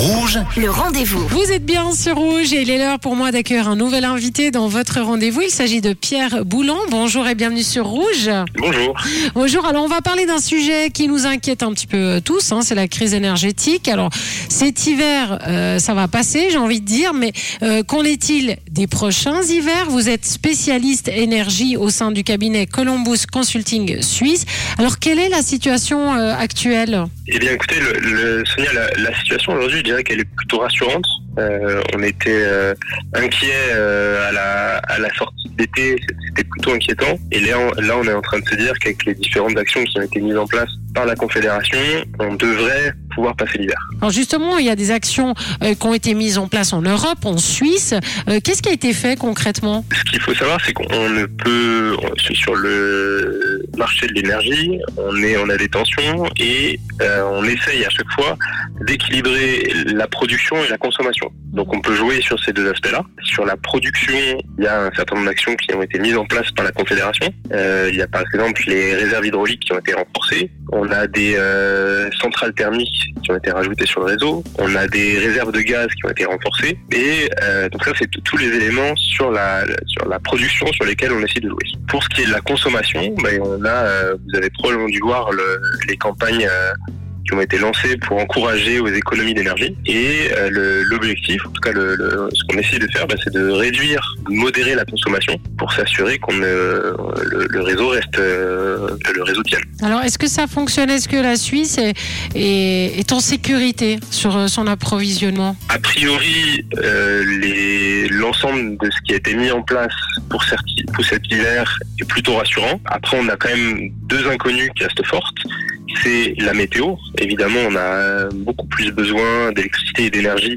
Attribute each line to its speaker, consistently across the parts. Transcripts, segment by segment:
Speaker 1: Rouge,
Speaker 2: Le rendez-vous.
Speaker 3: Vous êtes bien sur Rouge et il est l'heure pour moi d'accueillir un nouvel invité dans votre rendez-vous. Il s'agit de Pierre Boulan. Bonjour et bienvenue sur Rouge.
Speaker 4: Bonjour.
Speaker 3: Bonjour, alors on va parler d'un sujet qui nous inquiète un petit peu euh, tous, hein, c'est la crise énergétique. Alors cet hiver, euh, ça va passer, j'ai envie de dire, mais euh, qu'en est-il des prochains hivers? Vous êtes spécialiste énergie au sein du cabinet Columbus Consulting Suisse. Alors quelle est la situation euh, actuelle?
Speaker 4: Eh bien, écoutez, le, le- Sonia, la, la situation aujourd'hui, dirais qu'elle est plutôt rassurante. Euh, on était euh, inquiet euh, à, la, à la sortie d'été, c'était plutôt inquiétant. Et là, on, là, on est en train de se dire qu'avec les différentes actions qui ont été mises en place par la Confédération, on devrait pouvoir passer l'hiver.
Speaker 3: Alors justement, il y a des actions euh, qui ont été mises en place en Europe, en Suisse. Euh, Qu'est-ce qui a été fait concrètement?
Speaker 4: Ce qu'il faut savoir, c'est qu'on ne peut, sur le marché de l'énergie, on est, on a des tensions et euh, on essaye à chaque fois d'équilibrer la production et la consommation. Donc on peut jouer sur ces deux aspects-là. Sur la production, il y a un certain nombre d'actions qui ont été mises en place par la Confédération. Il y a par exemple les réserves hydrauliques qui ont été renforcées. On a des centrales thermiques qui ont été rajoutées sur le réseau. On a des réserves de gaz qui ont été renforcées. Et euh, donc ça, c'est tous les éléments sur la production sur lesquels on essaie de jouer. Pour ce qui est de la consommation, ben, on a, euh, vous avez probablement dû voir le- les campagnes euh, qui ont été lancées pour encourager aux économies d'énergie. Et euh, l'objectif, en tout cas le, le- ce qu'on essaie de faire, ben, c'est de réduire, de modérer la consommation pour s'assurer qu'on ne- le, le réseau reste, euh, que le réseau tienne.
Speaker 3: Alors est-ce que ça fonctionne? Est-ce que la Suisse est, est- est en sécurité sur euh, son approvisionnement?
Speaker 4: A priori, euh, l'ensemble de ce qui a été mis en place pour, pour cet hiver est plutôt rassurant. Après, on a quand même deux inconnus qui restent fortes. C'est la météo. Évidemment, on a beaucoup plus besoin d'électricité et d'énergie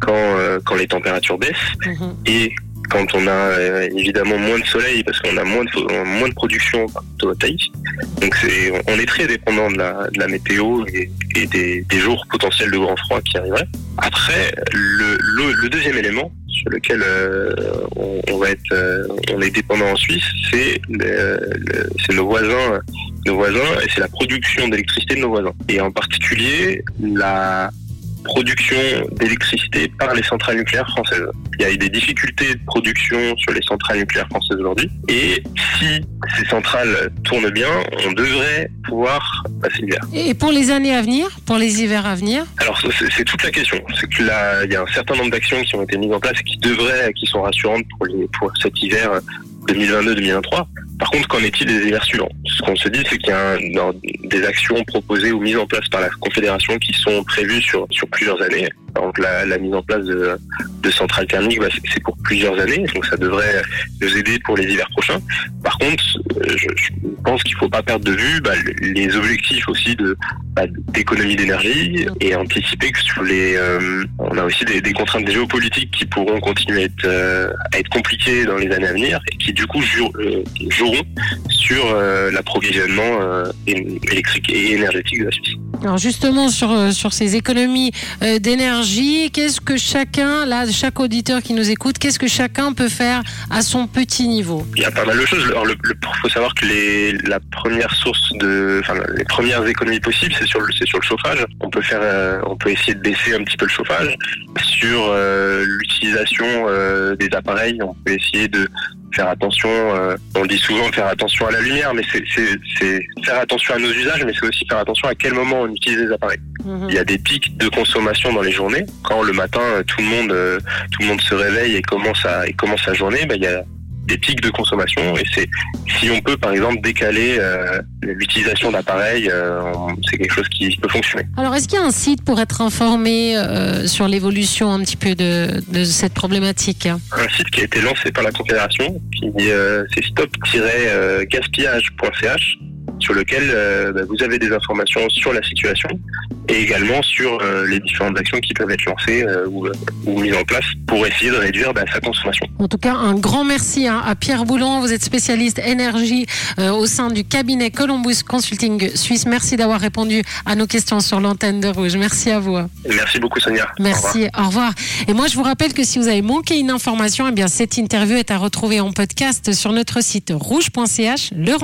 Speaker 4: quand, euh, quand les températures baissent
Speaker 3: Mhm.
Speaker 4: et quand on a euh, évidemment moins de soleil parce qu'on a moins de, moins de production photovoltaïque. Donc c'est, on est très dépendant de la, de la météo et, et des, des jours potentiels de grand froid qui arriveraient. Après, le, le, le deuxième élément sur lequel euh, on, on va être, on est dépendant en Suisse, c'est nos voisins, nos voisins et c'est la production d'électricité de nos voisins. Et en particulier la production d'électricité par les centrales nucléaires françaises. Il y a eu des difficultés de production sur les centrales nucléaires françaises aujourd'hui. Et si ces centrales tournent bien, on devrait pouvoir passer l'hiver.
Speaker 3: Et pour les années à venir, pour les hivers à venir
Speaker 4: Alors c'est c'est toute la question. C'est que là, il y a un certain nombre d'actions qui ont été mises en place et qui devraient, qui sont rassurantes pour, les, pour cet hiver 2022-2023. Par contre, qu'en est-il des hivers suivants Ce qu'on se dit, c'est qu'il y a un- des actions proposées ou mises en place par la Confédération qui sont prévues sur, sur plusieurs années. Exemple, la, la mise en place de, centrales thermiques, bah, c'est- pour plusieurs années, donc ça devrait nous aider pour les hivers prochains. Par contre, euh, je, pense qu'il ne faut pas perdre de vue bah, les objectifs aussi bah, d'économie d'énergie et anticiper que sur les, euh, on a aussi des, contraintes géopolitiques qui pourront continuer à être, euh, à être compliquées dans les années à venir et qui du coup jou- euh, joueront sur euh, l'approvisionnement euh, électrique et énergétique de la Suisse.
Speaker 3: Alors justement sur, euh, sur ces économies d'énergie, qu'est-ce que chacun, là, chaque auditeur qui nous écoute, qu'est-ce que chacun peut faire à son petit niveau?
Speaker 4: Il y a pas mal de choses. Alors, le, le- faut savoir que les, la première source de, enfin, les premières économies possibles, c'est sur le, c'est sur le chauffage. On peut faire, euh, on peut essayer de baisser un petit peu le chauffage. Sur euh, l'utilisation euh, des appareils, on peut essayer de faire attention. euh, on dit souvent faire attention à la lumière, mais c'est, faire attention à nos usages, mais c'est aussi faire attention à quel moment on utilise les appareils.
Speaker 3: Mhm.
Speaker 4: Il y a des pics de consommation dans les journées. Quand le matin, euh, tout le monde, euh, tout le monde se réveille et commence à, et commence sa journée, ben, il y a des pics de consommation. Et c'est si on peut par exemple décaler euh, l'utilisation d'appareils, euh, c'est quelque chose qui peut fonctionner.
Speaker 3: Alors est-ce qu'il y a un site pour être informé euh, sur l'évolution un petit peu de, de cette problématique?
Speaker 4: Un site qui a été lancé par la Confédération, qui c'est stop-gaspillage.ch sur lequel euh, bah, vous avez des informations sur la situation et également sur euh, les différentes actions qui peuvent être lancées euh, ou, ou mises en place pour essayer de réduire bah, sa consommation.
Speaker 3: En tout cas, un grand merci hein, à Pierre Boulon. Vous êtes spécialiste énergie au sein du cabinet Columbus Consulting Suisse. Merci d'avoir répondu à nos questions sur l'antenne de Rouge. Merci à vous.
Speaker 4: Merci beaucoup Sonia. Au revoir.
Speaker 3: Merci, au revoir. Et moi, je vous rappelle que si vous avez manqué une information, eh bien, cette interview est à retrouver en podcast sur notre site rouge.ch. Le